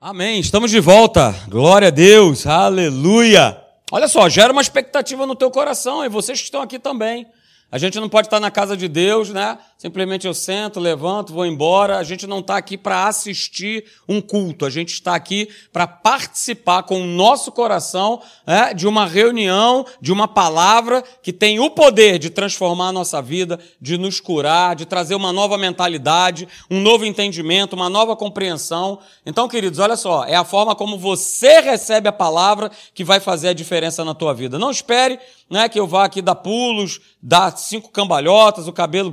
Amém. Estamos de volta. Glória a Deus. Aleluia. Olha só, gera uma expectativa no teu coração e vocês que estão aqui também. A gente não pode estar na casa de Deus, né? Simplesmente eu sento, levanto, vou embora. A gente não está aqui para assistir um culto. A gente está aqui para participar com o nosso coração né, de uma reunião, de uma palavra que tem o poder de transformar a nossa vida, de nos curar, de trazer uma nova mentalidade, um novo entendimento, uma nova compreensão. Então, queridos, olha só, é a forma como você recebe a palavra que vai fazer a diferença na tua vida. Não espere né, que eu vá aqui dar pulos, dar cinco cambalhotas, o cabelo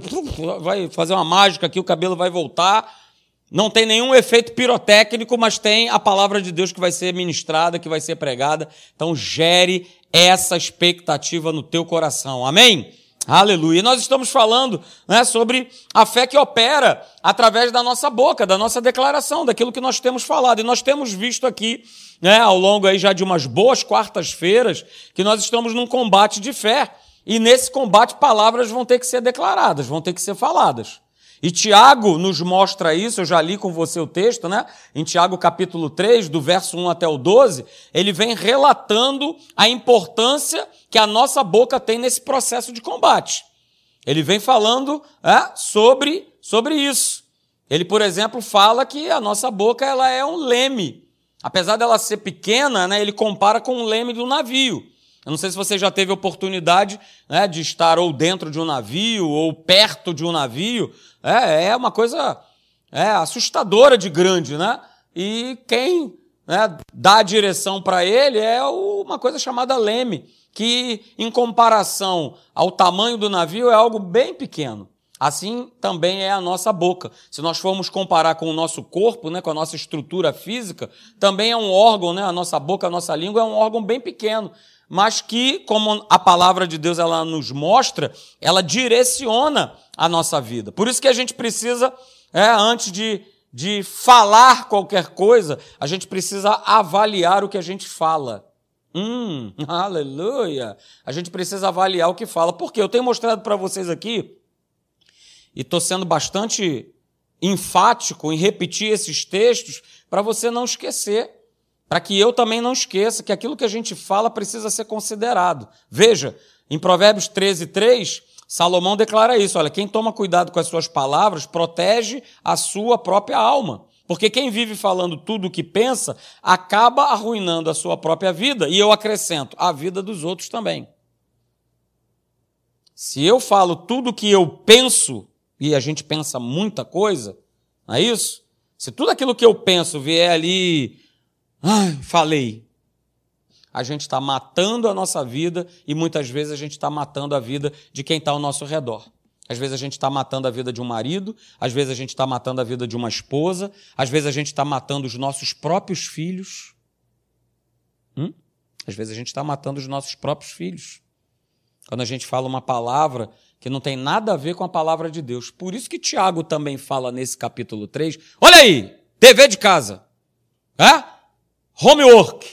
vai fazer uma mágica aqui, o cabelo vai voltar. Não tem nenhum efeito pirotécnico, mas tem a palavra de Deus que vai ser ministrada, que vai ser pregada. Então gere essa expectativa no teu coração. Amém? Aleluia. E nós estamos falando né, sobre a fé que opera através da nossa boca, da nossa declaração, daquilo que nós temos falado. E nós temos visto aqui né, ao longo aí já de umas boas quartas-feiras, que nós estamos num combate de fé. E nesse combate, palavras vão ter que ser declaradas, vão ter que ser faladas. E Tiago nos mostra isso, eu já li com você o texto, né? Em Tiago capítulo 3, do verso 1 até o 12, ele vem relatando a importância que a nossa boca tem nesse processo de combate. Ele vem falando é, sobre, sobre isso. Ele, por exemplo, fala que a nossa boca ela é um leme Apesar dela ser pequena, né, ele compara com o leme do navio. Eu não sei se você já teve oportunidade né, de estar ou dentro de um navio ou perto de um navio. É, é uma coisa é, assustadora de grande, né? E quem né, dá a direção para ele é uma coisa chamada leme, que em comparação ao tamanho do navio é algo bem pequeno. Assim também é a nossa boca. Se nós formos comparar com o nosso corpo, né, com a nossa estrutura física, também é um órgão, né, a nossa boca, a nossa língua é um órgão bem pequeno, mas que, como a palavra de Deus ela nos mostra, ela direciona a nossa vida. Por isso que a gente precisa, é, antes de, de falar qualquer coisa, a gente precisa avaliar o que a gente fala. Hum, aleluia! A gente precisa avaliar o que fala. Porque eu tenho mostrado para vocês aqui e estou sendo bastante enfático em repetir esses textos para você não esquecer, para que eu também não esqueça que aquilo que a gente fala precisa ser considerado. Veja, em Provérbios 13, 3, Salomão declara isso: olha, quem toma cuidado com as suas palavras protege a sua própria alma. Porque quem vive falando tudo o que pensa acaba arruinando a sua própria vida, e eu acrescento, a vida dos outros também. Se eu falo tudo o que eu penso, e a gente pensa muita coisa, não é isso? Se tudo aquilo que eu penso vier ali, ai, falei, a gente está matando a nossa vida e muitas vezes a gente está matando a vida de quem está ao nosso redor. Às vezes a gente está matando a vida de um marido, às vezes a gente está matando a vida de uma esposa, às vezes a gente está matando os nossos próprios filhos. Hum? Às vezes a gente está matando os nossos próprios filhos. Quando a gente fala uma palavra que não tem nada a ver com a palavra de Deus. Por isso que Tiago também fala nesse capítulo 3. Olha aí, dever de casa. É? Homework.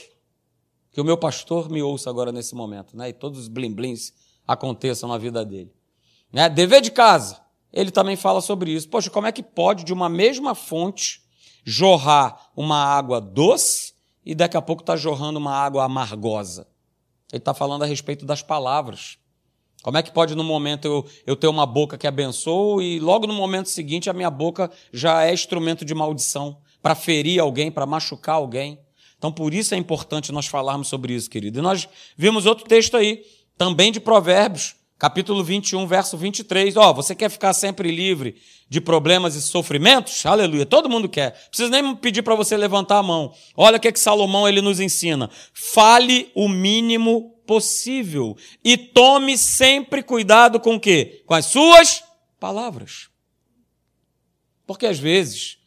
Que o meu pastor me ouça agora nesse momento, né? E todos os blim-blims aconteçam na vida dele. Né? Dever de casa. Ele também fala sobre isso. Poxa, como é que pode de uma mesma fonte jorrar uma água doce e daqui a pouco está jorrando uma água amargosa? Ele está falando a respeito das palavras. Como é que pode no momento eu, eu ter uma boca que abençoa e logo no momento seguinte a minha boca já é instrumento de maldição para ferir alguém, para machucar alguém? Então por isso é importante nós falarmos sobre isso, querido. E nós vimos outro texto aí, também de Provérbios, capítulo 21, verso 23. Ó, oh, você quer ficar sempre livre de problemas e sofrimentos? Aleluia. Todo mundo quer. Preciso nem pedir para você levantar a mão. Olha o que, é que Salomão ele nos ensina. Fale o mínimo possível. E tome sempre cuidado com o quê? Com as suas palavras. Porque às vezes,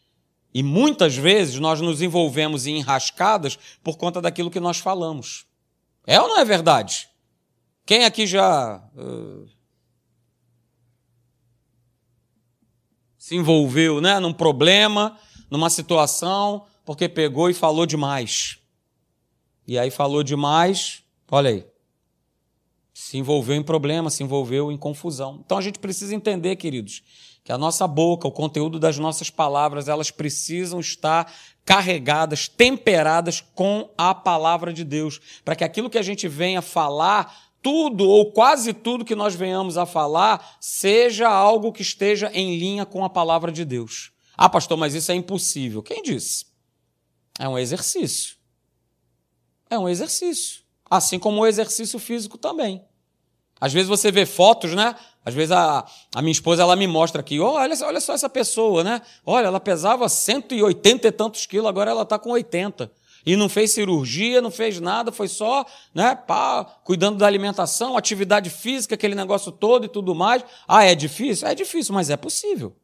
e muitas vezes, nós nos envolvemos em enrascadas por conta daquilo que nós falamos. É ou não é verdade? Quem aqui já uh, se envolveu né, num problema, numa situação, porque pegou e falou demais? E aí falou demais, Olha aí. Se envolveu em problema, se envolveu em confusão. Então a gente precisa entender, queridos, que a nossa boca, o conteúdo das nossas palavras, elas precisam estar carregadas, temperadas com a palavra de Deus, para que aquilo que a gente venha falar, tudo ou quase tudo que nós venhamos a falar, seja algo que esteja em linha com a palavra de Deus. Ah, pastor, mas isso é impossível. Quem disse? É um exercício. É um exercício. Assim como o exercício físico também. Às vezes você vê fotos, né? Às vezes a, a minha esposa ela me mostra aqui, oh, olha, olha só essa pessoa, né? Olha, ela pesava 180 e tantos quilos, agora ela está com 80. E não fez cirurgia, não fez nada, foi só, né, pá, cuidando da alimentação, atividade física, aquele negócio todo e tudo mais. Ah, é difícil? É difícil, mas é possível.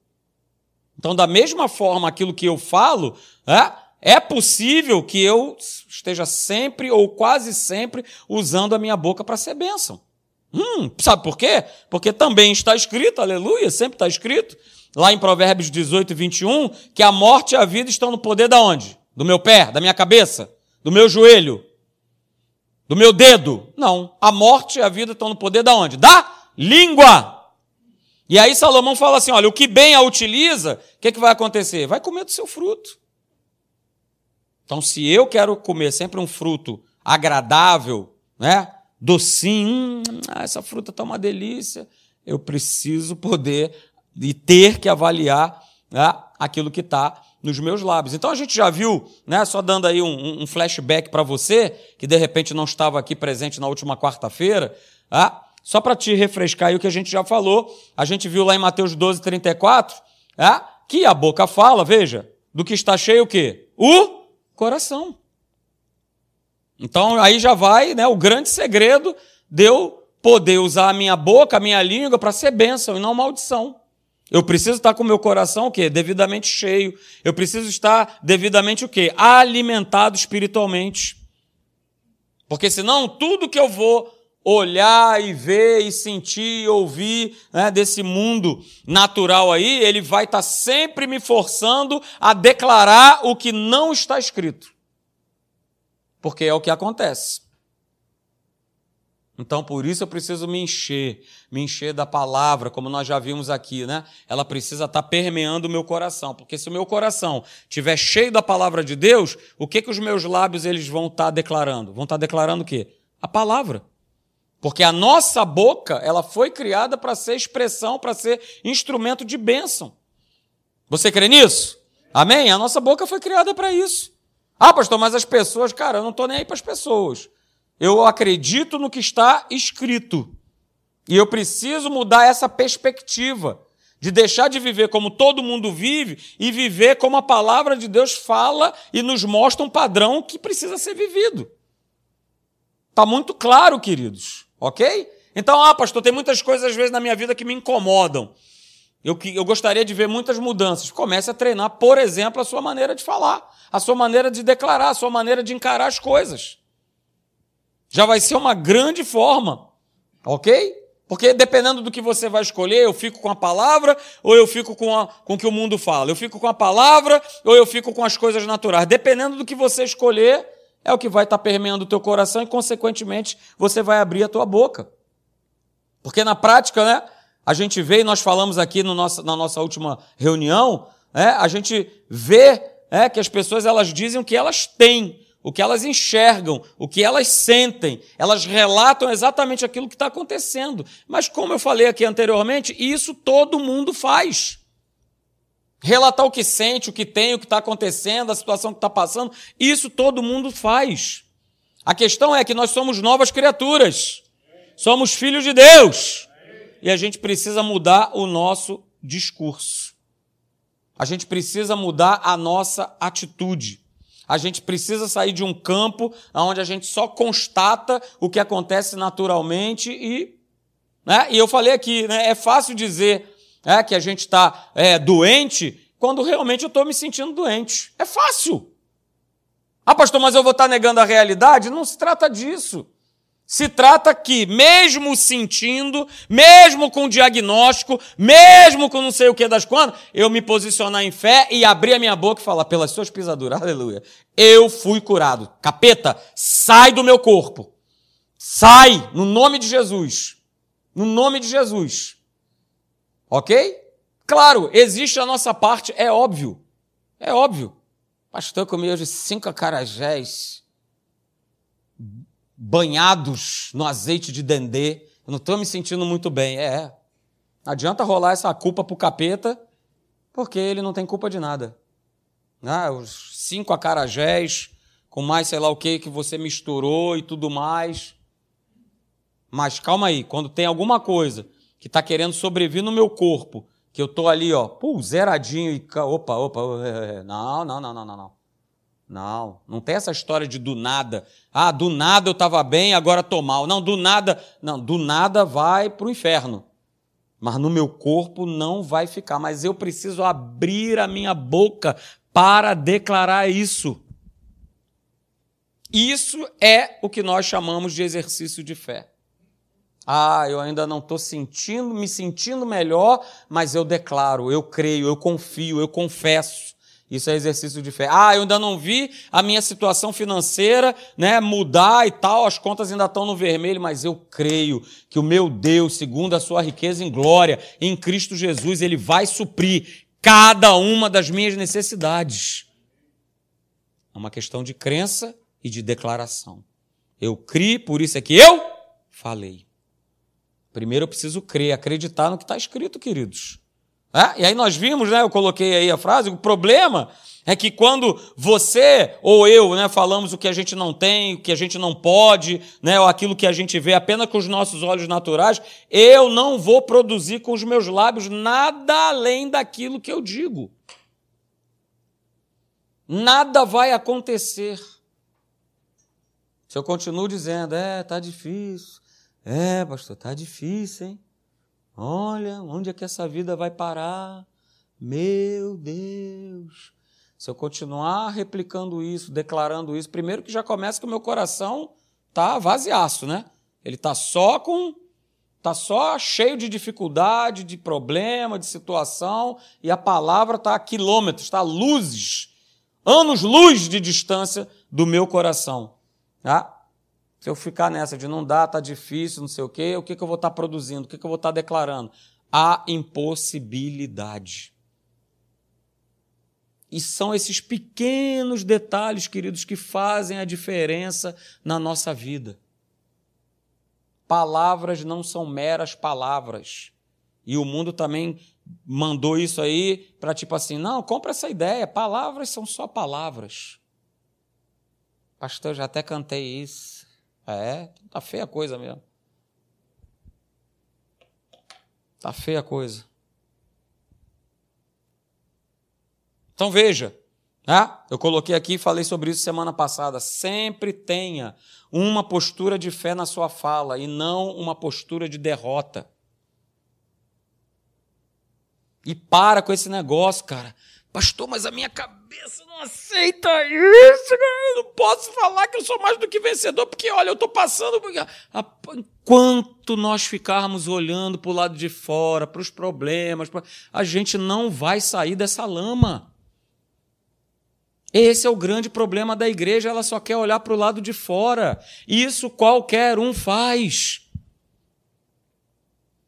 Então, da mesma forma, aquilo que eu falo, é, é possível que eu esteja sempre ou quase sempre usando a minha boca para ser bênção. Hum, sabe por quê? Porque também está escrito, aleluia, sempre está escrito, lá em Provérbios 18, 21, que a morte e a vida estão no poder da onde? Do meu pé, da minha cabeça, do meu joelho, do meu dedo. Não, a morte e a vida estão no poder da onde? Da língua. E aí Salomão fala assim: olha, o que bem a utiliza, o que, que vai acontecer? Vai comer do seu fruto. Então, se eu quero comer sempre um fruto agradável, né? Docinho, hum, essa fruta está uma delícia. Eu preciso poder e ter que avaliar né, aquilo que está nos meus lábios. Então a gente já viu, né, só dando aí um, um flashback para você, que de repente não estava aqui presente na última quarta-feira, tá? só para te refrescar aí o que a gente já falou, a gente viu lá em Mateus 12, 34, tá? que a boca fala, veja, do que está cheio o quê? O coração. Então aí já vai né, o grande segredo de eu poder usar a minha boca, a minha língua para ser bênção e não maldição. Eu preciso estar com o meu coração o quê? Devidamente cheio. Eu preciso estar devidamente o quê? Alimentado espiritualmente. Porque senão tudo que eu vou olhar e ver e sentir e ouvir né, desse mundo natural aí, ele vai estar sempre me forçando a declarar o que não está escrito porque é o que acontece. Então, por isso eu preciso me encher, me encher da palavra, como nós já vimos aqui, né? Ela precisa estar permeando o meu coração, porque se o meu coração estiver cheio da palavra de Deus, o que que os meus lábios eles vão estar declarando? Vão estar declarando o quê? A palavra. Porque a nossa boca, ela foi criada para ser expressão, para ser instrumento de bênção. Você crê nisso? Amém? A nossa boca foi criada para isso. Ah, pastor, mas as pessoas, cara, eu não estou nem aí para as pessoas. Eu acredito no que está escrito. E eu preciso mudar essa perspectiva de deixar de viver como todo mundo vive e viver como a palavra de Deus fala e nos mostra um padrão que precisa ser vivido. Está muito claro, queridos, ok? Então, ah, pastor, tem muitas coisas às vezes na minha vida que me incomodam. Eu, eu gostaria de ver muitas mudanças. Comece a treinar, por exemplo, a sua maneira de falar, a sua maneira de declarar, a sua maneira de encarar as coisas. Já vai ser uma grande forma, ok? Porque dependendo do que você vai escolher, eu fico com a palavra ou eu fico com, a, com o que o mundo fala. Eu fico com a palavra ou eu fico com as coisas naturais. Dependendo do que você escolher, é o que vai estar permeando o teu coração e, consequentemente, você vai abrir a tua boca. Porque na prática, né? A gente vê, e nós falamos aqui no nosso, na nossa última reunião, é, a gente vê é, que as pessoas elas dizem o que elas têm, o que elas enxergam, o que elas sentem. Elas relatam exatamente aquilo que está acontecendo. Mas, como eu falei aqui anteriormente, isso todo mundo faz. Relatar o que sente, o que tem, o que está acontecendo, a situação que está passando, isso todo mundo faz. A questão é que nós somos novas criaturas, somos filhos de Deus e a gente precisa mudar o nosso discurso. A gente precisa mudar a nossa atitude. A gente precisa sair de um campo onde a gente só constata o que acontece naturalmente e. Né? E eu falei aqui, né? é fácil dizer né, que a gente está é, doente quando realmente eu estou me sentindo doente. É fácil. Ah, pastor, mas eu vou estar tá negando a realidade? Não se trata disso. Se trata que, mesmo sentindo, mesmo com diagnóstico, mesmo com não sei o que das quantas, eu me posicionar em fé e abrir a minha boca e falar, pelas suas pisaduras, aleluia, eu fui curado. Capeta, sai do meu corpo. Sai, no nome de Jesus. No nome de Jesus. Ok? Claro, existe a nossa parte, é óbvio. É óbvio. Pastor, comi hoje cinco acarajés banhados no azeite de dendê. Eu não estou me sentindo muito bem. É. Não adianta rolar essa culpa pro capeta, porque ele não tem culpa de nada. Ah, os cinco acarajés, com mais sei lá o que que você misturou e tudo mais. Mas calma aí, quando tem alguma coisa que está querendo sobreviver no meu corpo que eu tô ali, ó, pô, zeradinho e opa, opa, é, é, não, não, não, não, não, não. Não, não tem essa história de do nada. Ah, do nada eu estava bem, agora tô mal. Não, do nada, não, do nada vai para o inferno. Mas no meu corpo não vai ficar. Mas eu preciso abrir a minha boca para declarar isso. Isso é o que nós chamamos de exercício de fé. Ah, eu ainda não estou sentindo, me sentindo melhor, mas eu declaro, eu creio, eu confio, eu confesso. Isso é exercício de fé. Ah, eu ainda não vi a minha situação financeira né, mudar e tal, as contas ainda estão no vermelho, mas eu creio que o meu Deus, segundo a sua riqueza em glória, em Cristo Jesus, ele vai suprir cada uma das minhas necessidades. É uma questão de crença e de declaração. Eu criei, por isso é que eu falei. Primeiro eu preciso crer, acreditar no que está escrito, queridos. É? E aí nós vimos, né? Eu coloquei aí a frase. O problema é que quando você ou eu, né, falamos o que a gente não tem, o que a gente não pode, né, ou aquilo que a gente vê apenas com os nossos olhos naturais, eu não vou produzir com os meus lábios nada além daquilo que eu digo. Nada vai acontecer. Se eu continuo dizendo, é, tá difícil, é, pastor, tá difícil, hein? Olha, onde é que essa vida vai parar? Meu Deus. Se eu continuar replicando isso, declarando isso, primeiro que já começa que o meu coração tá vaziaço, né? Ele tá só com tá só cheio de dificuldade, de problema, de situação, e a palavra está a quilômetros, está a luzes, anos-luz de distância do meu coração. Tá? Se eu ficar nessa de não dá, tá difícil, não sei o quê, o que, que eu vou estar tá produzindo? O que, que eu vou estar tá declarando? A impossibilidade. E são esses pequenos detalhes, queridos, que fazem a diferença na nossa vida. Palavras não são meras palavras. E o mundo também mandou isso aí para tipo assim: não, compra essa ideia, palavras são só palavras. Pastor, já até cantei isso. É, tá feia a coisa mesmo. Tá feia a coisa. Então veja, né? eu coloquei aqui e falei sobre isso semana passada. Sempre tenha uma postura de fé na sua fala e não uma postura de derrota. E para com esse negócio, cara. Pastor, mas a minha cabeça não aceita isso. Eu não posso falar que eu sou mais do que vencedor, porque olha, eu estou passando. Enquanto nós ficarmos olhando para o lado de fora, para os problemas, a gente não vai sair dessa lama. Esse é o grande problema da igreja, ela só quer olhar para o lado de fora. Isso qualquer um faz.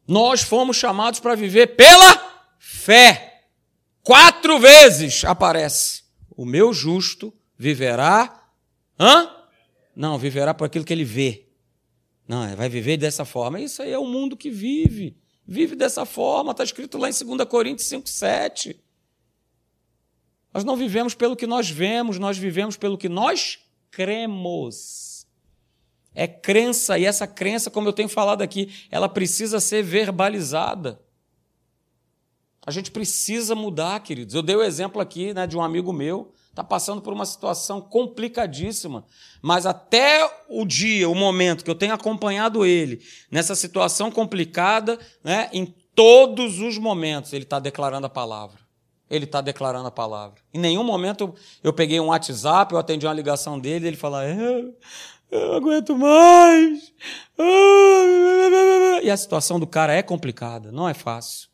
Nós fomos chamados para viver pela fé. Quatro vezes aparece: o meu justo viverá. Hã? Não, viverá por aquilo que ele vê. Não, vai viver dessa forma. Isso aí é o mundo que vive. Vive dessa forma. Está escrito lá em 2 Coríntios 5, 7. Nós não vivemos pelo que nós vemos, nós vivemos pelo que nós cremos. É crença, e essa crença, como eu tenho falado aqui, ela precisa ser verbalizada. A gente precisa mudar, queridos. Eu dei o exemplo aqui né, de um amigo meu, está passando por uma situação complicadíssima, mas até o dia, o momento que eu tenho acompanhado ele nessa situação complicada, né, em todos os momentos ele está declarando a palavra. Ele está declarando a palavra. Em nenhum momento eu, peguei um WhatsApp, eu atendi uma ligação dele, ele fala: é, eu não aguento mais. E a situação do cara é complicada, não é fácil.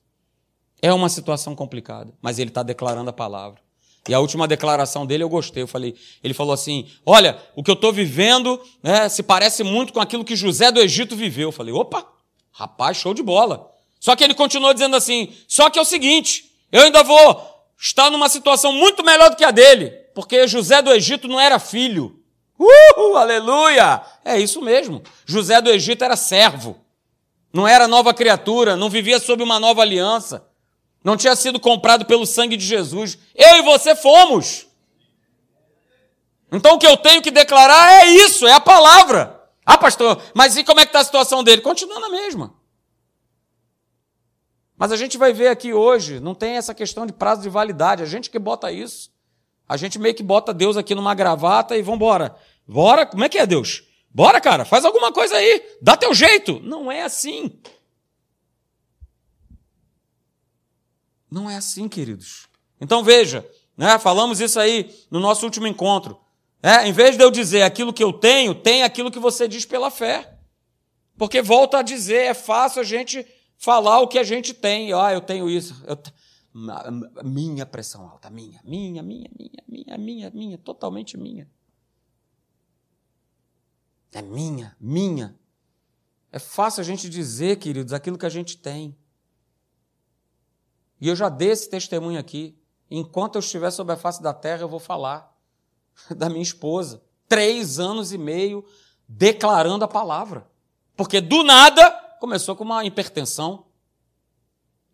É uma situação complicada, mas ele está declarando a palavra. E a última declaração dele eu gostei. Eu falei, ele falou assim: Olha, o que eu estou vivendo né, se parece muito com aquilo que José do Egito viveu. Eu falei, opa, rapaz, show de bola. Só que ele continuou dizendo assim: só que é o seguinte, eu ainda vou estar numa situação muito melhor do que a dele, porque José do Egito não era filho. Uhul, aleluia! É isso mesmo. José do Egito era servo, não era nova criatura, não vivia sob uma nova aliança, não tinha sido comprado pelo sangue de Jesus. Eu e você fomos. Então o que eu tenho que declarar é isso, é a palavra. Ah, pastor, mas e como é que está a situação dele? Continua na mesma. Mas a gente vai ver aqui hoje, não tem essa questão de prazo de validade, a gente que bota isso. A gente meio que bota Deus aqui numa gravata e vambora. Bora, como é que é Deus? Bora, cara, faz alguma coisa aí, dá teu jeito. Não é assim. Não é assim, queridos. Então veja, né, falamos isso aí no nosso último encontro. É, em vez de eu dizer aquilo que eu tenho, tem aquilo que você diz pela fé. Porque volta a dizer, é fácil a gente falar o que a gente tem. Ah, eu tenho isso. Eu minha pressão alta, minha, minha, minha, minha, minha, minha, minha, totalmente minha. É minha, minha. É fácil a gente dizer, queridos, aquilo que a gente tem. E eu já dei esse testemunho aqui. Enquanto eu estiver sobre a face da terra, eu vou falar. da minha esposa. Três anos e meio declarando a palavra. Porque do nada começou com uma hipertensão.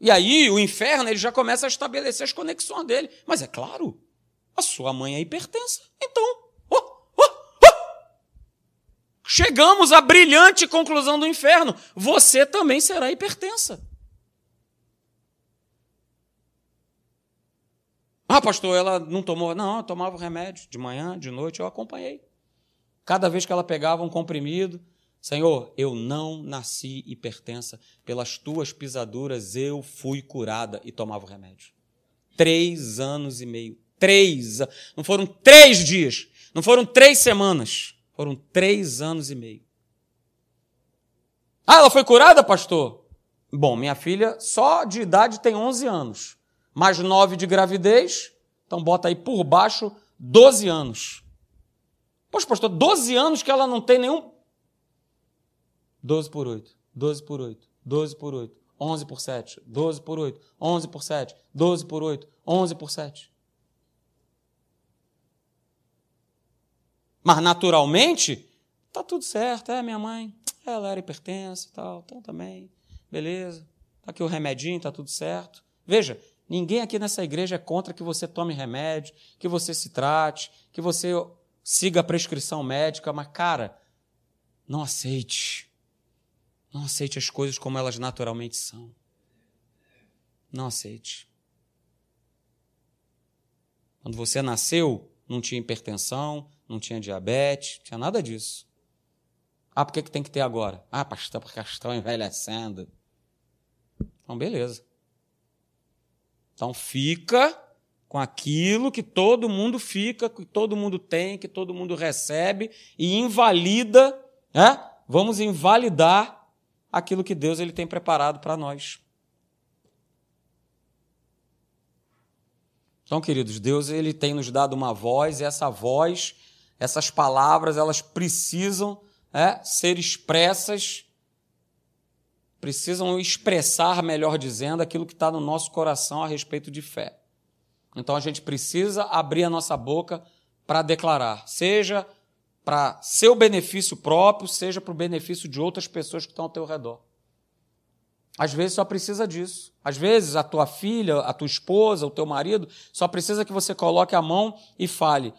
E aí o inferno ele já começa a estabelecer as conexões dele. Mas é claro, a sua mãe é hipertensa. Então, oh, oh, oh. chegamos à brilhante conclusão do inferno. Você também será hipertensa. Ah, pastor, ela não tomou. Não, eu tomava remédio de manhã, de noite, eu acompanhei. Cada vez que ela pegava um comprimido, Senhor, eu não nasci hipertensa, pelas tuas pisaduras eu fui curada e tomava o remédio. Três anos e meio. Três. Não foram três dias, não foram três semanas, foram três anos e meio. Ah, ela foi curada, pastor? Bom, minha filha só de idade tem 11 anos mais nove de gravidez, então bota aí por baixo 12 anos. Poxa, pastor, 12 anos que ela não tem nenhum. 12 por 8, 12 por 8, 12 por 8, 11 por 7, 12 por 8, 11 por 7, 12 por 8, 11 por 7. Mas naturalmente, tá tudo certo, é minha mãe, ela era hipertensa e tal, então também, beleza, tá aqui o remedinho, tá tudo certo. Veja, Ninguém aqui nessa igreja é contra que você tome remédio, que você se trate, que você siga a prescrição médica, mas, cara, não aceite. Não aceite as coisas como elas naturalmente são. Não aceite. Quando você nasceu, não tinha hipertensão, não tinha diabetes, não tinha nada disso. Ah, por que, que tem que ter agora? Ah, pastor, porque estão envelhecendo. Então, beleza. Então fica com aquilo que todo mundo fica, que todo mundo tem, que todo mundo recebe e invalida, né? Vamos invalidar aquilo que Deus ele tem preparado para nós. Então, queridos, Deus ele tem nos dado uma voz, e essa voz, essas palavras, elas precisam é, ser expressas precisam expressar, melhor dizendo, aquilo que está no nosso coração a respeito de fé. Então a gente precisa abrir a nossa boca para declarar, seja para seu benefício próprio, seja para o benefício de outras pessoas que estão ao teu redor. Às vezes só precisa disso. Às vezes a tua filha, a tua esposa, o teu marido, só precisa que você coloque a mão e fale: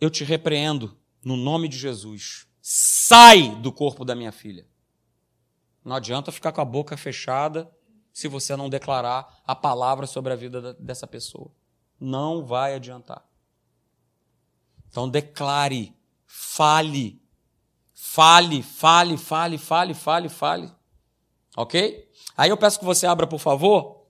Eu te repreendo no nome de Jesus. Sai do corpo da minha filha. Não adianta ficar com a boca fechada se você não declarar a palavra sobre a vida dessa pessoa. Não vai adiantar. Então declare, fale, fale, fale, fale, fale, fale, fale. Ok? Aí eu peço que você abra, por favor.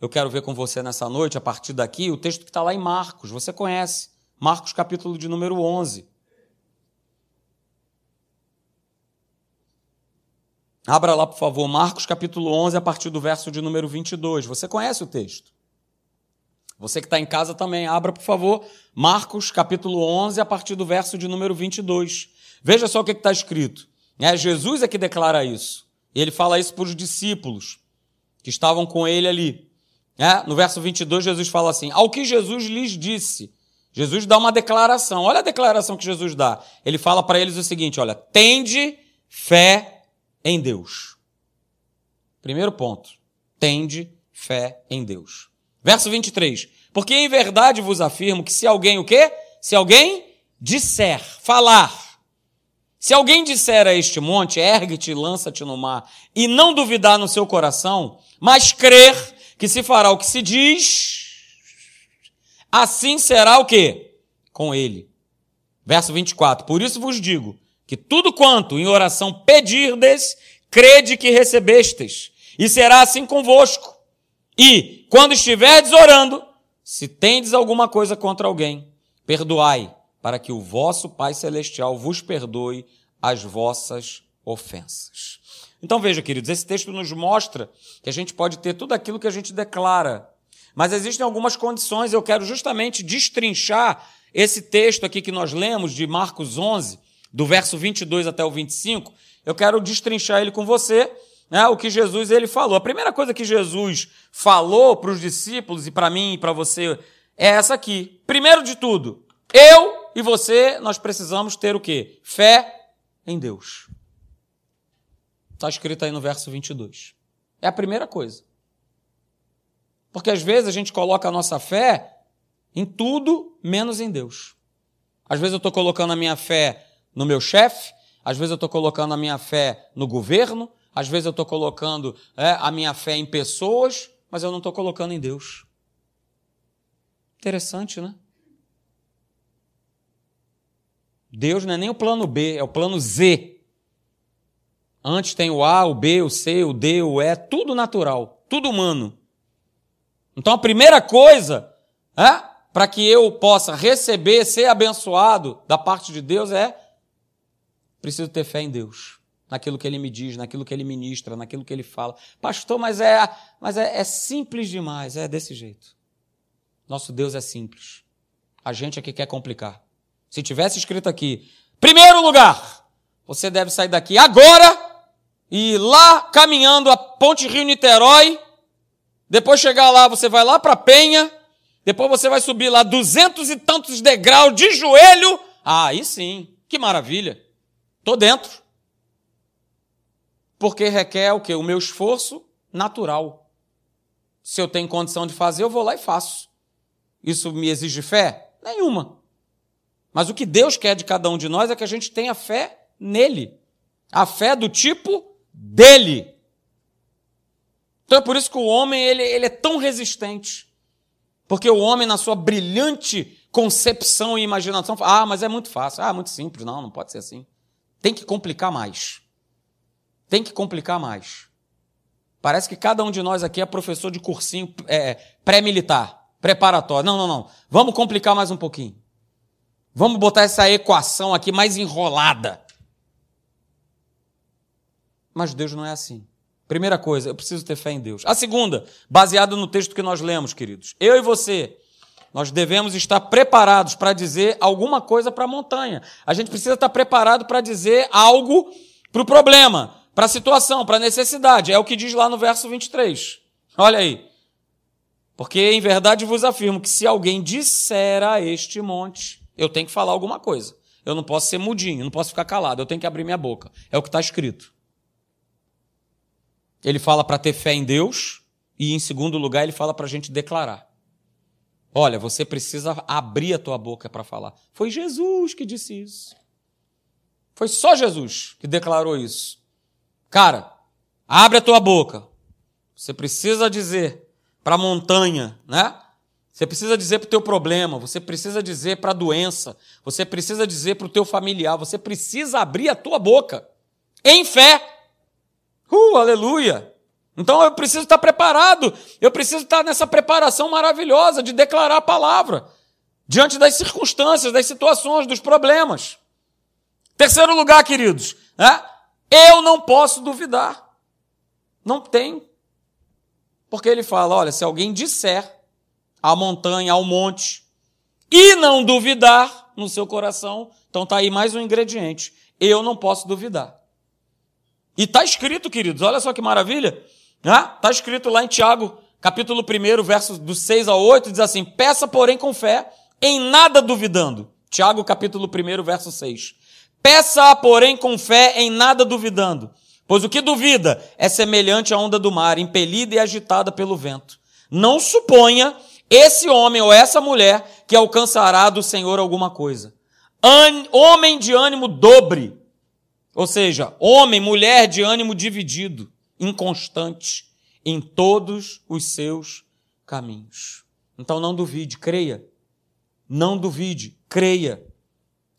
Eu quero ver com você nessa noite, a partir daqui, o texto que está lá em Marcos. Você conhece. Marcos, capítulo de número 11. Abra lá, por favor, Marcos capítulo 11, a partir do verso de número 22. Você conhece o texto? Você que está em casa também, abra, por favor, Marcos capítulo 11, a partir do verso de número 22. Veja só o que está escrito. É Jesus é que declara isso. Ele fala isso para os discípulos que estavam com ele ali. É, no verso 22, Jesus fala assim: Ao que Jesus lhes disse. Jesus dá uma declaração. Olha a declaração que Jesus dá. Ele fala para eles o seguinte: Olha, tende fé em Deus. Primeiro ponto. Tende fé em Deus. Verso 23. Porque em verdade vos afirmo que se alguém o quê? Se alguém disser, falar. Se alguém disser a este monte, ergue-te e lança-te no mar, e não duvidar no seu coração, mas crer que se fará o que se diz, assim será o quê? Com ele. Verso 24. Por isso vos digo que tudo quanto em oração pedirdes, crede que recebestes, e será assim convosco. E, quando estiverdes orando, se tendes alguma coisa contra alguém, perdoai, para que o vosso Pai Celestial vos perdoe as vossas ofensas. Então veja, queridos, esse texto nos mostra que a gente pode ter tudo aquilo que a gente declara, mas existem algumas condições, eu quero justamente destrinchar esse texto aqui que nós lemos, de Marcos 11, do verso 22 até o 25, eu quero destrinchar ele com você né, o que Jesus ele falou. A primeira coisa que Jesus falou para os discípulos e para mim e para você é essa aqui. Primeiro de tudo, eu e você, nós precisamos ter o quê? Fé em Deus. Está escrito aí no verso 22. É a primeira coisa. Porque às vezes a gente coloca a nossa fé em tudo menos em Deus. Às vezes eu estou colocando a minha fé no meu chefe, às vezes eu estou colocando a minha fé no governo, às vezes eu estou colocando é, a minha fé em pessoas, mas eu não estou colocando em Deus. Interessante, né? Deus não é nem o plano B, é o plano Z. Antes tem o A, o B, o C, o D, o E, tudo natural, tudo humano. Então a primeira coisa é, para que eu possa receber, ser abençoado da parte de Deus é preciso ter fé em Deus naquilo que ele me diz, naquilo que ele ministra, naquilo que ele fala. Pastor, mas é, mas é, é simples demais, é desse jeito. Nosso Deus é simples. A gente é que quer complicar. Se tivesse escrito aqui, primeiro lugar, você deve sair daqui agora e ir lá caminhando a Ponte Rio Niterói. Depois chegar lá, você vai lá para Penha. Depois você vai subir lá duzentos e tantos degraus de joelho. Ah, aí sim, que maravilha. Tô dentro. Porque requer o quê? O meu esforço natural. Se eu tenho condição de fazer, eu vou lá e faço. Isso me exige fé? Nenhuma. Mas o que Deus quer de cada um de nós é que a gente tenha fé nele. A fé do tipo dele. Então é por isso que o homem ele, ele é tão resistente. Porque o homem, na sua brilhante concepção e imaginação, fala, ah, mas é muito fácil, ah, muito simples. Não, não pode ser assim. Tem que complicar mais. Tem que complicar mais. Parece que cada um de nós aqui é professor de cursinho é, pré-militar, preparatório. Não, não, não. Vamos complicar mais um pouquinho. Vamos botar essa equação aqui mais enrolada. Mas Deus não é assim. Primeira coisa, eu preciso ter fé em Deus. A segunda, baseada no texto que nós lemos, queridos. Eu e você, nós devemos estar preparados para dizer alguma coisa para a montanha. A gente precisa estar preparado para dizer algo para o problema para a situação, para a necessidade. É o que diz lá no verso 23. Olha aí. Porque em verdade vos afirmo que se alguém disser a este monte, eu tenho que falar alguma coisa. Eu não posso ser mudinho, não posso ficar calado, eu tenho que abrir minha boca. É o que está escrito. Ele fala para ter fé em Deus, e em segundo lugar, ele fala para a gente declarar. Olha, você precisa abrir a tua boca para falar. Foi Jesus que disse isso. Foi só Jesus que declarou isso. Cara, abre a tua boca. Você precisa dizer para a montanha, né? Você precisa dizer para o teu problema, você precisa dizer para a doença, você precisa dizer para o teu familiar, você precisa abrir a tua boca em fé. Uh, aleluia! Então eu preciso estar preparado, eu preciso estar nessa preparação maravilhosa de declarar a palavra diante das circunstâncias, das situações, dos problemas. Terceiro lugar, queridos, né? Eu não posso duvidar. Não tem. Porque ele fala: olha, se alguém disser à montanha, ao monte, e não duvidar no seu coração, então está aí mais um ingrediente. Eu não posso duvidar. E está escrito, queridos, olha só que maravilha. Está escrito lá em Tiago, capítulo 1, versos do 6 ao 8, diz assim: Peça, porém, com fé, em nada duvidando. Tiago, capítulo 1, verso 6. Peça, porém, com fé, em nada duvidando. Pois o que duvida é semelhante à onda do mar, impelida e agitada pelo vento. Não suponha esse homem ou essa mulher que alcançará do Senhor alguma coisa. Homem de ânimo dobre, ou seja, homem, mulher de ânimo dividido, inconstante em todos os seus caminhos. Então não duvide, creia. Não duvide, creia.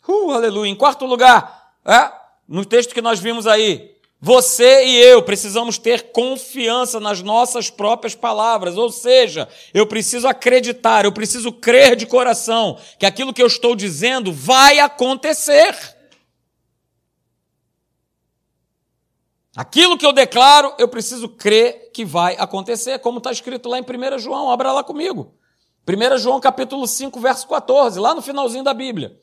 Uh, aleluia. Em quarto lugar, é, no texto que nós vimos aí, você e eu precisamos ter confiança nas nossas próprias palavras, ou seja, eu preciso acreditar, eu preciso crer de coração que aquilo que eu estou dizendo vai acontecer. Aquilo que eu declaro, eu preciso crer que vai acontecer, como está escrito lá em 1 João, abra lá comigo. 1 João capítulo 5, verso 14, lá no finalzinho da Bíblia.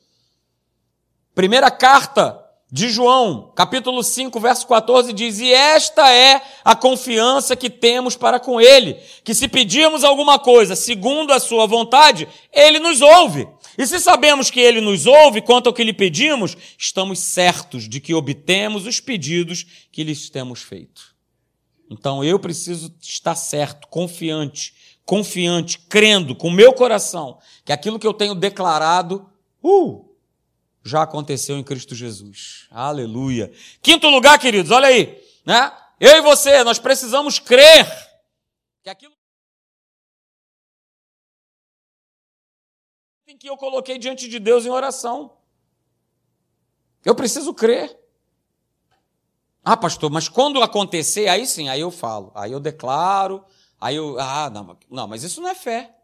Primeira carta de João, capítulo 5, verso 14, diz: E esta é a confiança que temos para com Ele, que se pedirmos alguma coisa segundo a Sua vontade, Ele nos ouve. E se sabemos que Ele nos ouve quanto ao que lhe pedimos, estamos certos de que obtemos os pedidos que lhes temos feito. Então eu preciso estar certo, confiante, confiante, crendo com meu coração que aquilo que eu tenho declarado, uh, já aconteceu em Cristo Jesus. Aleluia. Quinto lugar, queridos, olha aí, né? Eu e você, nós precisamos crer que aquilo que eu coloquei diante de Deus em oração. Eu preciso crer. Ah, pastor, mas quando acontecer, aí sim, aí eu falo, aí eu declaro, aí eu. Ah, não, não mas isso não é fé.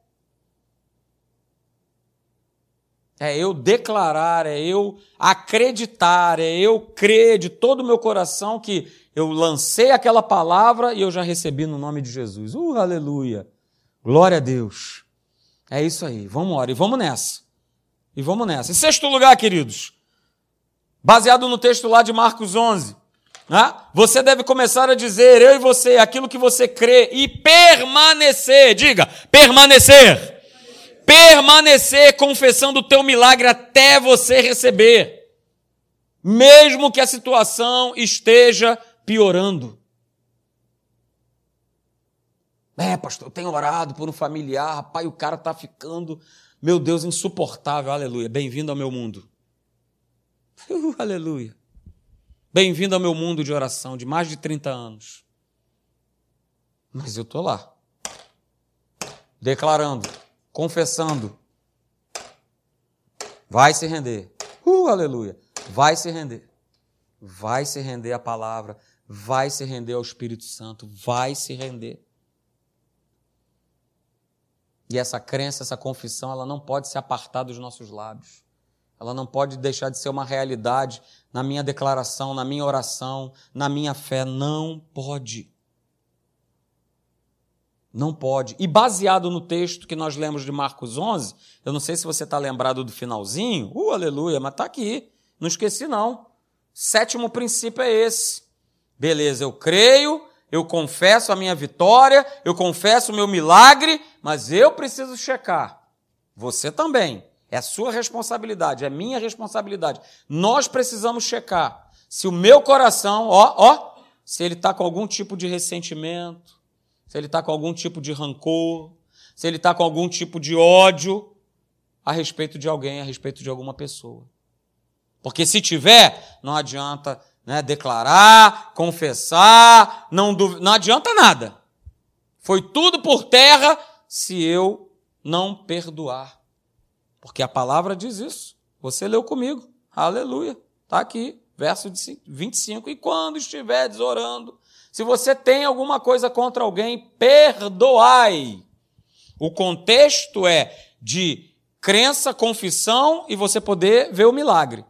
É eu declarar, é eu acreditar, é eu crer de todo o meu coração que eu lancei aquela palavra e eu já recebi no nome de Jesus. Uh, aleluia! Glória a Deus. É isso aí. Vamos embora e vamos nessa. E vamos nessa. Em sexto lugar, queridos, baseado no texto lá de Marcos 11, né? você deve começar a dizer, eu e você, aquilo que você crê e permanecer. Diga, permanecer permanecer confessando o teu milagre até você receber, mesmo que a situação esteja piorando. É, pastor, eu tenho orado por um familiar, rapaz, o cara está ficando, meu Deus, insuportável, aleluia. Bem-vindo ao meu mundo. Uh, aleluia. Bem-vindo ao meu mundo de oração de mais de 30 anos. Mas eu estou lá, declarando confessando, vai se render. Uh, aleluia. Vai se render. Vai se render à palavra, vai se render ao Espírito Santo, vai se render. E essa crença, essa confissão, ela não pode se apartar dos nossos lábios. Ela não pode deixar de ser uma realidade na minha declaração, na minha oração, na minha fé. Não pode. Não pode. E baseado no texto que nós lemos de Marcos 11, eu não sei se você está lembrado do finalzinho, uh, aleluia, mas está aqui. Não esqueci, não. Sétimo princípio é esse. Beleza, eu creio, eu confesso a minha vitória, eu confesso o meu milagre, mas eu preciso checar. Você também. É sua responsabilidade, é minha responsabilidade. Nós precisamos checar se o meu coração, ó, ó, se ele está com algum tipo de ressentimento, se ele está com algum tipo de rancor, se ele está com algum tipo de ódio a respeito de alguém, a respeito de alguma pessoa. Porque se tiver, não adianta né, declarar, confessar, não, não adianta nada. Foi tudo por terra se eu não perdoar. Porque a palavra diz isso. Você leu comigo. Aleluia. Está aqui, verso 25. E quando estiveres orando, se você tem alguma coisa contra alguém, perdoai. O contexto é de crença, confissão e você poder ver o milagre.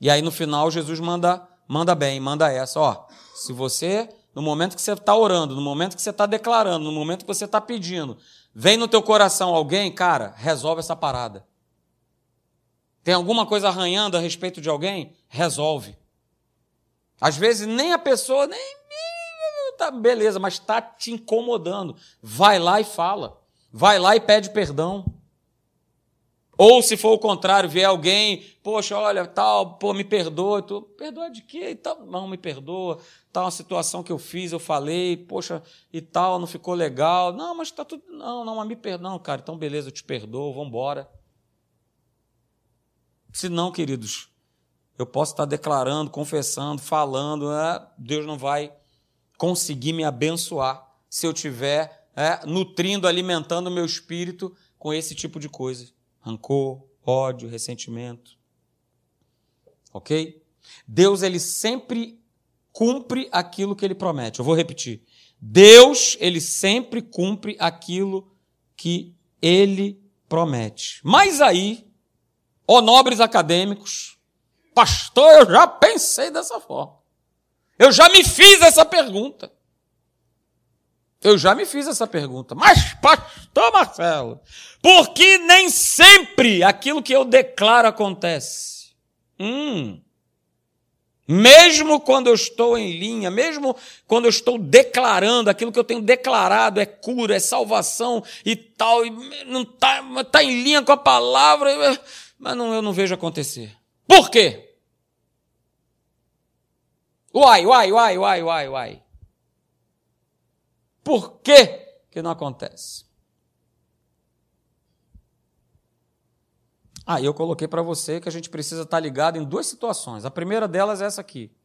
E aí no final Jesus manda, manda bem, manda essa, ó. Se você, no momento que você está orando, no momento que você está declarando, no momento que você está pedindo, vem no teu coração alguém, cara, resolve essa parada. Tem alguma coisa arranhando a respeito de alguém? Resolve. Às vezes nem a pessoa, nem. Tá, beleza, mas está te incomodando. Vai lá e fala. Vai lá e pede perdão. Ou se for o contrário, vier alguém, poxa, olha, tal, pô, me perdoa, tu, perdoa de quê? Tal, não, me perdoa, tal, uma situação que eu fiz, eu falei, poxa, e tal, não ficou legal. Não, mas tá tudo, não, não, mas me perdoa, não, cara, então beleza, eu te perdoo, vamos embora. Se não, queridos, eu posso estar declarando, confessando, falando, né? Deus não vai conseguir me abençoar se eu tiver é, nutrindo, alimentando o meu espírito com esse tipo de coisa rancor, ódio, ressentimento. Ok? Deus, ele sempre cumpre aquilo que ele promete. Eu vou repetir. Deus, ele sempre cumpre aquilo que ele promete. Mas aí, ó nobres acadêmicos, pastor, eu já pensei dessa forma. Eu já me fiz essa pergunta. Eu já me fiz essa pergunta. Mas, pastor Marcelo, por que nem sempre aquilo que eu declaro acontece? Hum. Mesmo quando eu estou em linha, mesmo quando eu estou declarando aquilo que eu tenho declarado é cura, é salvação e tal, e não está tá em linha com a palavra, mas não, eu não vejo acontecer. Por quê? Uai, uai, uai, uai, uai, uai. Por que que não acontece? Ah, eu coloquei para você que a gente precisa estar tá ligado em duas situações. A primeira delas é essa aqui.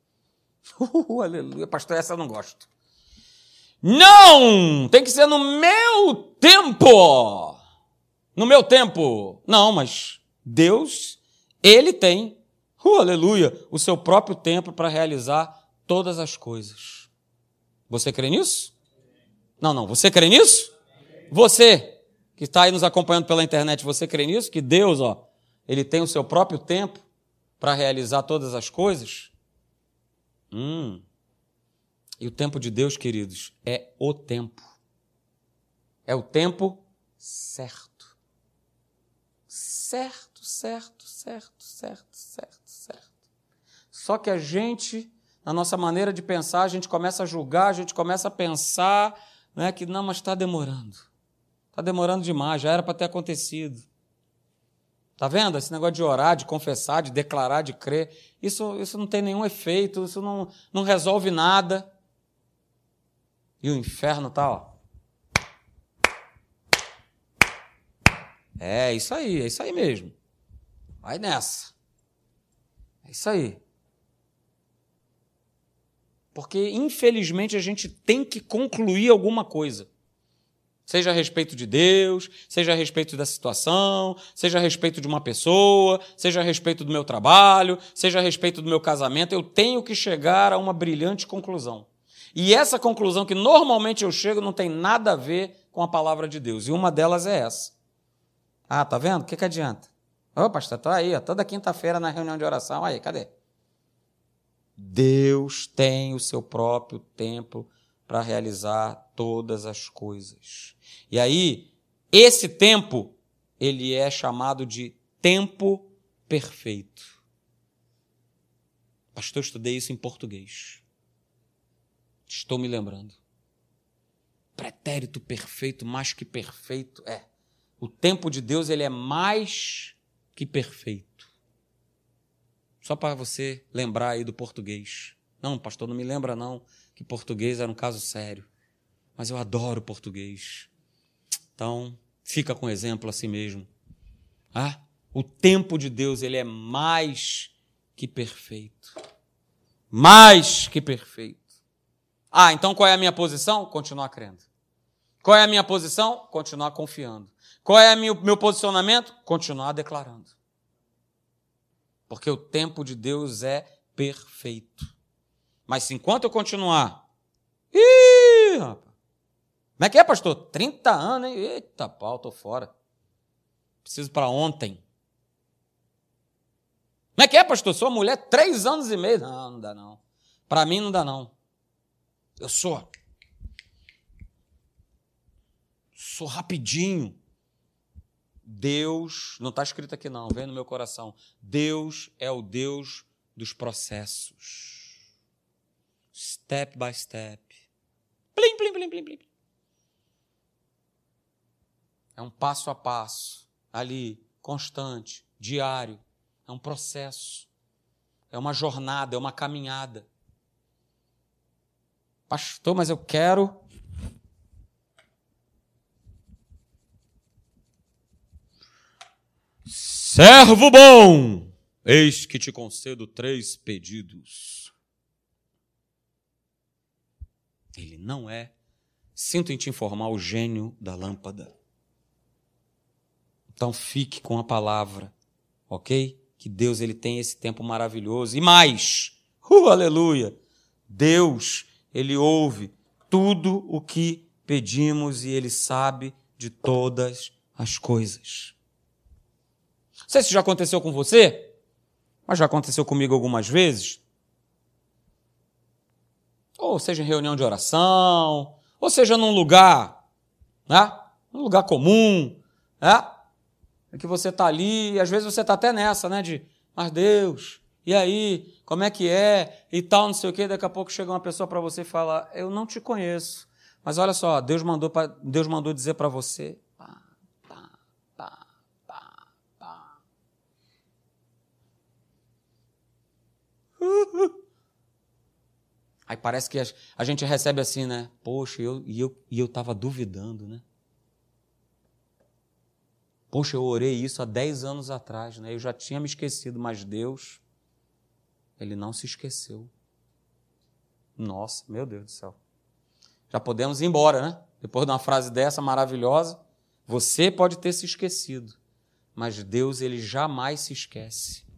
Uh, aleluia, pastor, essa eu não gosto. Não! Tem que ser no meu tempo! No meu tempo! Não, mas Deus, Ele tem, uh, aleluia, o seu próprio tempo para realizar todas as coisas. Você crê nisso? Não, não. Você crê nisso? Você que está aí nos acompanhando pela internet, você crê nisso? Que Deus, ó, ele tem o seu próprio tempo para realizar todas as coisas? Hum. E o tempo de Deus, queridos, é o tempo. É o tempo certo. Certo, certo, certo, certo, certo, certo. Só que a gente, na nossa maneira de pensar, a gente começa a julgar, a gente começa a pensar né, que não, mas está demorando. Está demorando demais, já era para ter acontecido. Está vendo? Esse negócio de orar, de confessar, de declarar, de crer, isso, isso não tem nenhum efeito, isso não, não resolve nada. E o inferno está, ó. É isso aí, é isso aí mesmo. Vai nessa. É isso aí. Porque, infelizmente, a gente tem que concluir alguma coisa. Seja a respeito de Deus, seja a respeito da situação, seja a respeito de uma pessoa, seja a respeito do meu trabalho, seja a respeito do meu casamento, eu tenho que chegar a uma brilhante conclusão. E essa conclusão que normalmente eu chego não tem nada a ver com a palavra de Deus. E uma delas é essa. Ah, tá vendo? O que, que adianta? Ô, pastor, tá aí, ó, toda quinta-feira na reunião de oração. Aí, cadê? Deus tem o seu próprio tempo para realizar todas as coisas. E aí, esse tempo, ele é chamado de tempo perfeito. Pastor, eu estudei isso em português. Estou me lembrando. Pretérito perfeito, mais que perfeito, é. O tempo de Deus, ele é mais que perfeito. Só para você lembrar aí do português. Não, pastor, não me lembra não que português era um caso sério. Mas eu adoro português. Então, fica com exemplo assim mesmo. Ah, o tempo de Deus, ele é mais que perfeito. Mais que perfeito. Ah, então qual é a minha posição? Continuar crendo. Qual é a minha posição? Continuar confiando. Qual é o meu posicionamento? Continuar declarando. Porque o tempo de Deus é perfeito. Mas se enquanto eu continuar. Ih, rapaz. Como é que é, pastor? 30 anos, hein? Eita, pau, tô fora. Preciso para ontem. Como é que é, pastor? Sua mulher, três anos e meio. Não, não dá não. Para mim não dá não. Eu sou. Sou rapidinho. Deus, não está escrito aqui não, vem no meu coração. Deus é o Deus dos processos. step by step. Plim, plim, plim, plim, plim. É um passo a passo, ali, constante, diário. É um processo. É uma jornada, é uma caminhada. Pastor, mas eu quero. Servo bom, eis que te concedo três pedidos. Ele não é, sinto em te informar, o gênio da lâmpada. Então fique com a palavra, ok? Que Deus ele tem esse tempo maravilhoso. E mais, uh, aleluia! Deus, ele ouve tudo o que pedimos e ele sabe de todas as coisas. Não sei se já aconteceu com você, mas já aconteceu comigo algumas vezes. Ou seja em reunião de oração, ou seja num lugar, né? Um lugar comum, né? É que você está ali, e às vezes você está até nessa, né? De, mas Deus, e aí, como é que é? E tal, não sei o quê. Daqui a pouco chega uma pessoa para você e fala: Eu não te conheço. Mas olha só, Deus mandou, pra, Deus mandou dizer para você. Pá, pá, pá, pá, pá. Aí parece que a, gente recebe assim, né? Poxa, eu, e eu estava eu duvidando, né? Poxa, eu orei isso há 10 anos atrás, né? Eu já tinha me esquecido, mas Deus, Ele não se esqueceu. Nossa, meu Deus do céu. Já podemos ir embora, né? Depois de uma frase dessa maravilhosa, você pode ter se esquecido, mas Deus, Ele jamais se esquece.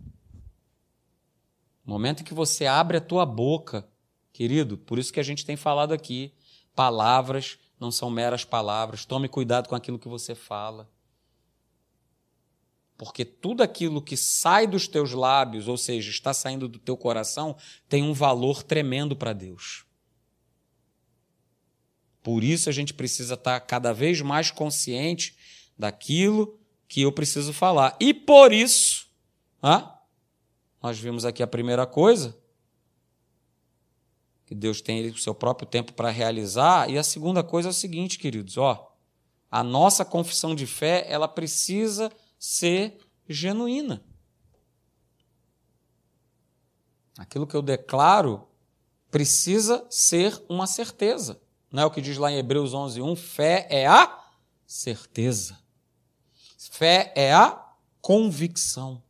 No momento que você abre a tua boca, querido, por isso que a gente tem falado aqui, palavras não são meras palavras. Tome cuidado com aquilo que você fala. Porque tudo aquilo que sai dos teus lábios, ou seja, está saindo do teu coração, tem um valor tremendo para Deus. Por isso a gente precisa estar cada vez mais consciente daquilo que eu preciso falar. E por isso, ah, nós vimos aqui a primeira coisa, que Deus tem o seu próprio tempo para realizar, e a segunda coisa é o seguinte, queridos, ó, a nossa confissão de fé, ela precisa ser genuína. Aquilo que eu declaro precisa ser uma certeza. Não é o que diz lá em Hebreus 11:1, fé é a certeza. Fé é a convicção.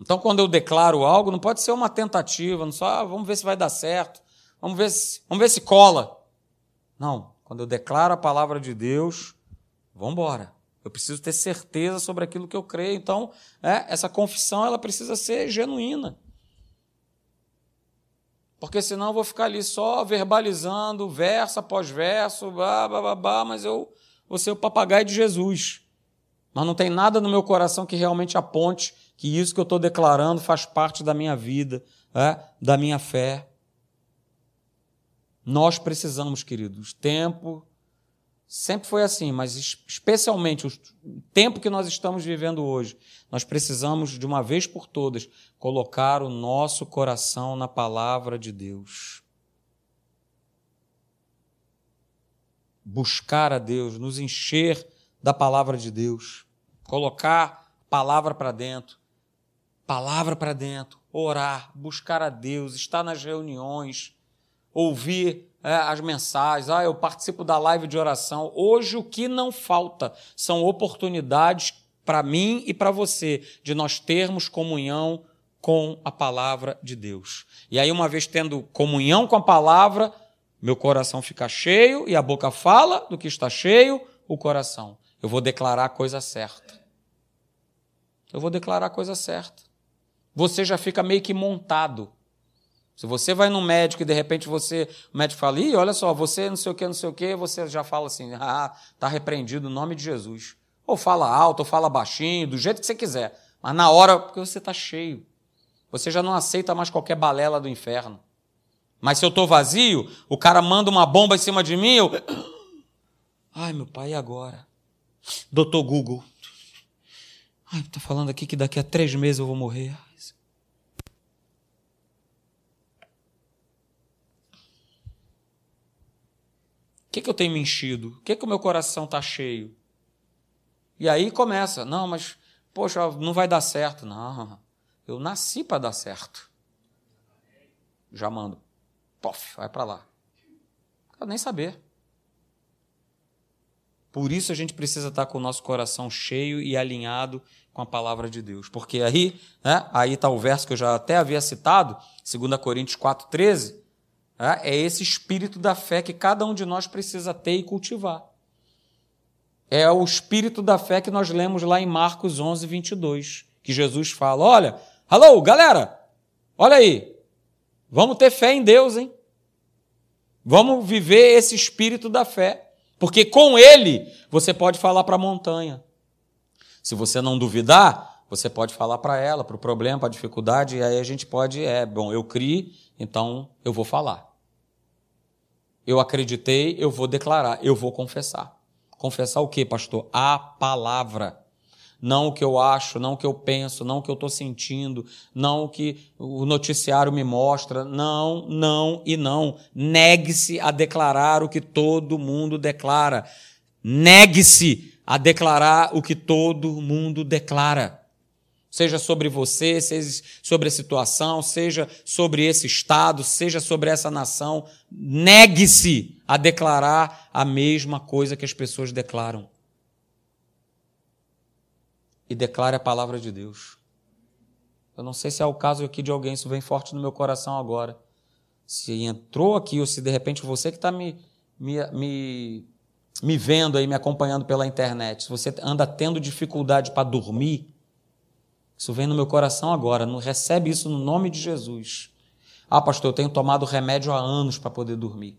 Então, quando eu declaro algo, não pode ser uma tentativa, não só, ah, vamos ver se vai dar certo, vamos ver se, vamos ver se cola. Não, quando eu declaro a palavra de Deus, Vamos embora. Eu preciso ter certeza sobre aquilo que eu creio. Então, é, essa confissão ela precisa ser genuína. Porque senão eu vou ficar ali só verbalizando verso após verso, blá, blá, blá, blá, mas eu vou ser o papagaio de Jesus. Mas não tem nada no meu coração que realmente aponte que isso que eu estou declarando faz parte da minha vida, é, da minha fé. Nós precisamos, queridos, tempo Sempre foi assim, mas especialmente o tempo que nós estamos vivendo hoje, nós precisamos, de uma vez por todas, colocar o nosso coração na palavra de Deus. Buscar a Deus, nos encher da palavra de Deus, colocar palavra para dentro, palavra para dentro, orar, buscar a Deus, estar nas reuniões, ouvir é, as mensagens, ah, eu participo da live de oração. Hoje o que não falta são oportunidades para mim e para você de nós termos comunhão com a palavra de Deus. E aí, uma vez tendo comunhão com a palavra, meu coração fica cheio e a boca fala do que está cheio, o coração. Eu vou declarar a coisa certa. Eu vou declarar a coisa certa. Você já fica meio que montado se você vai no médico e de repente você, o médico fala, Ih, olha só, você não sei o que, não sei o que, você já fala assim, ah, está repreendido no nome de Jesus. Ou fala alto, ou fala baixinho, do jeito que você quiser. Mas na hora, porque você está cheio. Você já não aceita mais qualquer balela do inferno. Mas se eu estou vazio, o cara manda uma bomba em cima de mim, eu. Ai, meu pai, e agora? Doutor Google. Ai, está falando aqui que daqui a três meses eu vou morrer. Que, que eu tenho me enchido? O que, que o meu coração está cheio? E aí começa, não, mas, poxa, não vai dar certo. Não, eu nasci para dar certo. Já mando. Pof, vai para lá. Não quero nem saber. Por isso a gente precisa estar com o nosso coração cheio e alinhado com a palavra de Deus. Porque aí, né, aí está o verso que eu já até havia citado, 2 Coríntios 4,13, né, é esse espírito da fé que cada um de nós precisa ter e cultivar. É o espírito da fé que nós lemos lá em Marcos 11, 22, que Jesus fala: Olha, alô, galera, olha aí, vamos ter fé em Deus, hein? Vamos viver esse espírito da fé. Porque com ele você pode falar para a montanha. Se você não duvidar, você pode falar para ela, para o problema, para a dificuldade, e aí a gente pode, é, bom, eu criei, então eu vou falar. Eu acreditei, eu vou declarar, eu vou confessar. Confessar o que, pastor? A palavra não o que eu acho, não o que eu penso, não o que eu estou sentindo, não o que o noticiário me mostra. Não, não e não. Negue-se a declarar o que todo mundo declara. Negue-se a declarar o que todo mundo declara. Seja sobre você, seja sobre a situação, seja sobre esse estado, seja sobre essa nação. Negue-se a declarar a mesma coisa que as pessoas declaram e declare a palavra de Deus. Eu não sei se é o caso aqui de alguém, isso vem forte no meu coração agora. Se entrou aqui, ou se de repente você que está me, me, me, me vendo aí, me acompanhando pela internet, se você anda tendo dificuldade para dormir, isso vem no meu coração agora. Não recebe isso no nome de Jesus. Ah, pastor, eu tenho tomado remédio há anos para poder dormir.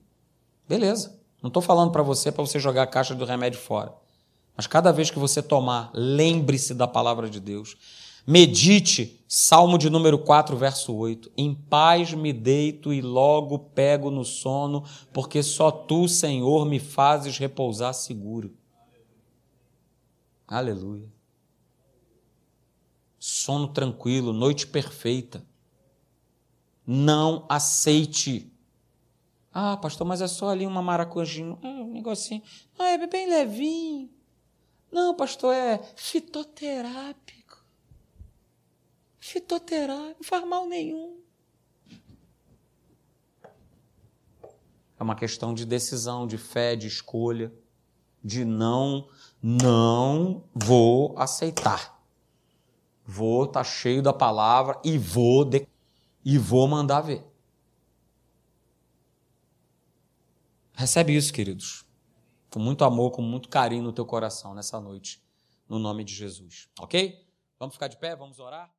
Beleza. Não estou falando para você para você jogar a caixa do remédio fora. Mas cada vez que você tomar, lembre-se da palavra de Deus. Medite, Salmo de número 4, verso 8. Em paz me deito e logo pego no sono, porque só tu, Senhor, me fazes repousar seguro. Aleluia. Sono tranquilo, noite perfeita. Não aceite. Ah, pastor, mas é só ali uma maracujinha, um negocinho. Ah, é bem levinho. Não, pastor, é fitoterápico. Fitoterápico, não faz mal nenhum. É uma questão de decisão, de fé, de escolha, de não, não vou aceitar. Vou estar tá cheio da palavra e vou de, e vou mandar ver. Recebe isso, queridos com muito amor, com muito carinho no teu coração nessa noite, no nome de Jesus. Ok? Vamos ficar de pé, vamos orar?